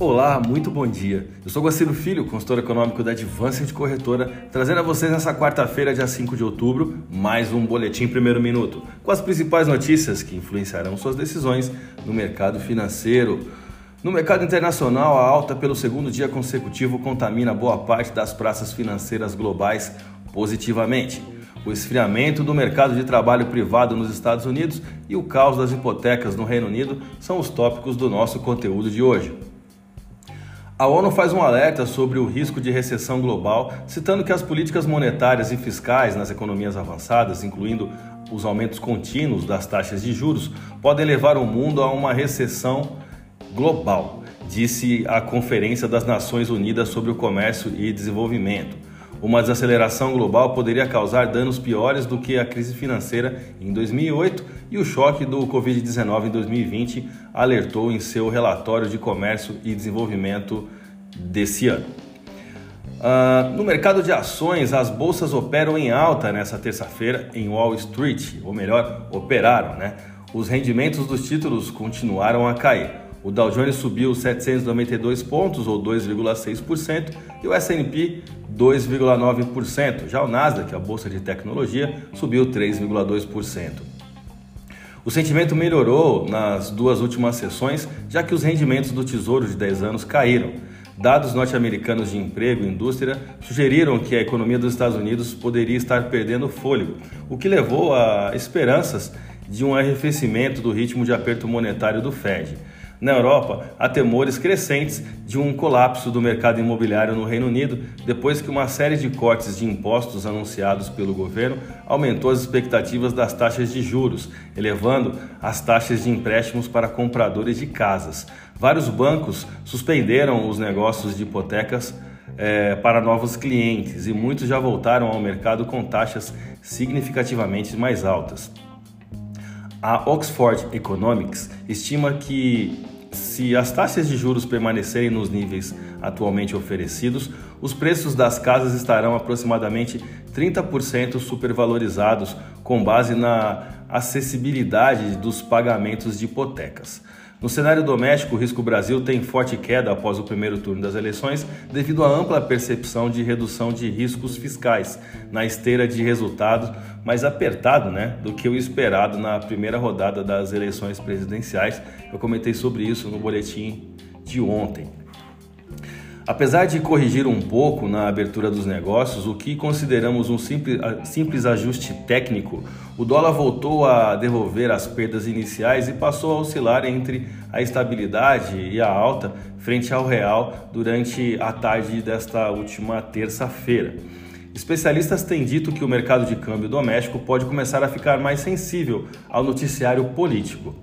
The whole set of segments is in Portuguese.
Olá, muito bom dia. Eu sou Guaciro Filho, consultor econômico da Advanced Corretora, trazendo a vocês nessa quarta-feira, dia 5 de outubro, mais um boletim primeiro minuto, com as principais notícias que influenciarão suas decisões no mercado financeiro. No mercado internacional, a alta pelo segundo dia consecutivo contamina boa parte das praças financeiras globais positivamente. O esfriamento do mercado de trabalho privado nos Estados Unidos e o caos das hipotecas no Reino Unido são os tópicos do nosso conteúdo de hoje. A ONU faz um alerta sobre o risco de recessão global, citando que as políticas monetárias e fiscais nas economias avançadas, incluindo os aumentos contínuos das taxas de juros, podem levar o mundo a uma recessão global, disse a Conferência das Nações Unidas sobre o Comércio e Desenvolvimento. Uma desaceleração global poderia causar danos piores do que a crise financeira em 2008 e o choque do Covid-19 em 2020, alertou em seu relatório de comércio e desenvolvimento desse ano. Uh, no mercado de ações, as bolsas operam em alta nessa terça-feira em Wall Street, ou melhor, operaram, né? Os rendimentos dos títulos continuaram a cair. O Dow Jones subiu 792 pontos, ou 2,6%, e o S&P 2,9%. Já o Nasdaq, a bolsa de tecnologia, subiu 3,2%. O sentimento melhorou nas duas últimas sessões, já que os rendimentos do Tesouro de 10 anos caíram. Dados norte-americanos de emprego e indústria sugeriram que a economia dos Estados Unidos poderia estar perdendo fôlego, o que levou a esperanças de um arrefecimento do ritmo de aperto monetário do Fed. Na Europa, há temores crescentes de um colapso do mercado imobiliário no Reino Unido, depois que uma série de cortes de impostos anunciados pelo governo aumentou as expectativas das taxas de juros, elevando as taxas de empréstimos para compradores de casas. Vários bancos suspenderam os negócios de hipotecas é, para novos clientes e muitos já voltaram ao mercado com taxas significativamente mais altas. A Oxford Economics estima que, se as taxas de juros permanecerem nos níveis atualmente oferecidos, os preços das casas estarão aproximadamente 30% supervalorizados com base na acessibilidade dos pagamentos de hipotecas. No cenário doméstico, o risco Brasil tem forte queda após o primeiro turno das eleições, devido à ampla percepção de redução de riscos fiscais na esteira de resultados mais apertado né, do que o esperado na primeira rodada das eleições presidenciais. Eu comentei sobre isso no boletim de ontem. Apesar de corrigir um pouco na abertura dos negócios, o que consideramos um simples, simples, ajuste técnico, o dólar voltou a devolver as perdas iniciais e passou a oscilar entre a estabilidade e a alta frente ao real durante a tarde desta última terça-feira. Especialistas têm dito que o mercado de câmbio doméstico pode começar a ficar mais sensível ao noticiário político.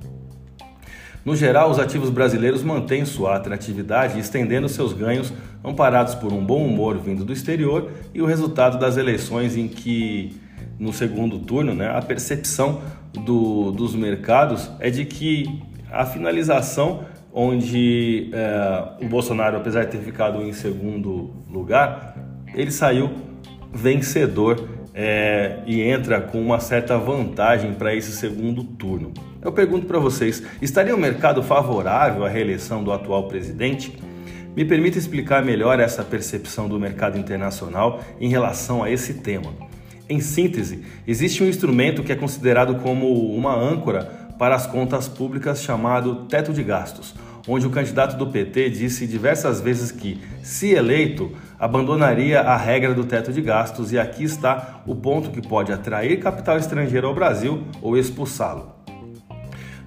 No geral, os ativos brasileiros mantêm sua atratividade, estendendo seus ganhos, amparados por um bom humor vindo do exterior e o resultado das eleições em que, no segundo turno, né, a percepção do, dos mercados é de que a finalização, onde é, o Bolsonaro, apesar de ter ficado em segundo lugar, ele saiu vencedor é, e entra com uma certa vantagem para esse segundo turno. Eu pergunto para vocês: estaria o mercado favorável à reeleição do atual presidente? Me permita explicar melhor essa percepção do mercado internacional em relação a esse tema. Em síntese, existe um instrumento que é considerado como uma âncora para as contas públicas chamado teto de gastos, onde o candidato do PT disse diversas vezes que, se eleito, abandonaria a regra do teto de gastos, e aqui está o ponto que pode atrair capital estrangeiro ao Brasil ou expulsá-lo.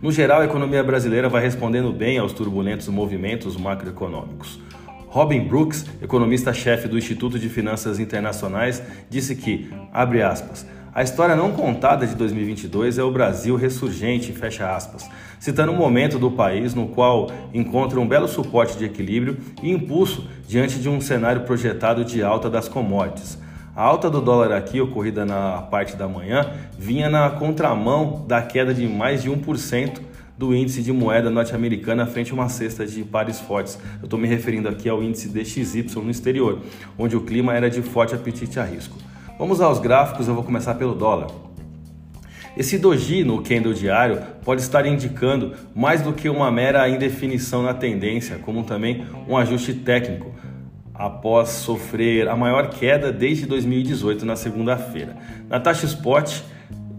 No geral, a economia brasileira vai respondendo bem aos turbulentos movimentos macroeconômicos. Robin Brooks, economista-chefe do Instituto de Finanças Internacionais, disse que, abre aspas, a história não contada de 2022 é o Brasil ressurgente, fecha aspas, citando um momento do país no qual encontra um belo suporte de equilíbrio e impulso diante de um cenário projetado de alta das commodities. A alta do dólar aqui, ocorrida na parte da manhã, vinha na contramão da queda de mais de 1% do índice de moeda norte-americana frente a uma cesta de pares fortes. Eu estou me referindo aqui ao índice DXY no exterior, onde o clima era de forte apetite a risco. Vamos aos gráficos, eu vou começar pelo dólar. Esse doji no candle diário pode estar indicando mais do que uma mera indefinição na tendência, como também um ajuste técnico, após sofrer a maior queda desde 2018 na segunda-feira. Na taxa spot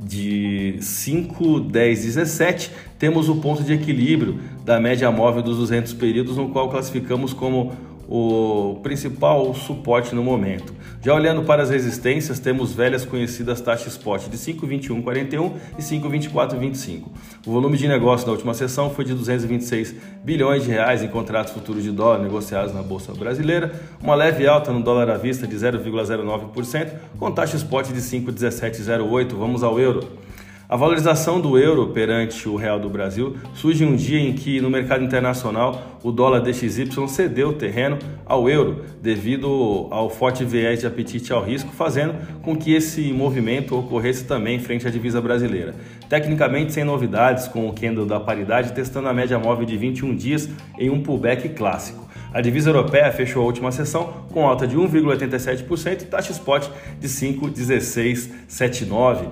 de 5, 10, 17, temos o ponto de equilíbrio da média móvel dos 200 períodos, no qual classificamos como o principal suporte no momento. Já olhando para as resistências, temos velhas conhecidas taxas spot de 5,2141 e 5,2425. O volume de negócio da última sessão foi de 226 bilhões de reais em contratos futuros de dólar negociados na bolsa brasileira, uma leve alta no dólar à vista de 0,09%, com taxa spot de 5,1708. Vamos ao euro. A valorização do euro perante o real do Brasil surge um dia em que, no mercado internacional, o dólar DXY cedeu terreno ao euro devido ao forte viés de apetite ao risco, fazendo com que esse movimento ocorresse também frente à divisa brasileira. Tecnicamente, sem novidades, com o candle da paridade testando a média móvel de 21 dias em um pullback clássico. A divisa europeia fechou a última sessão com alta de 1,87% e taxa spot de 5,1679.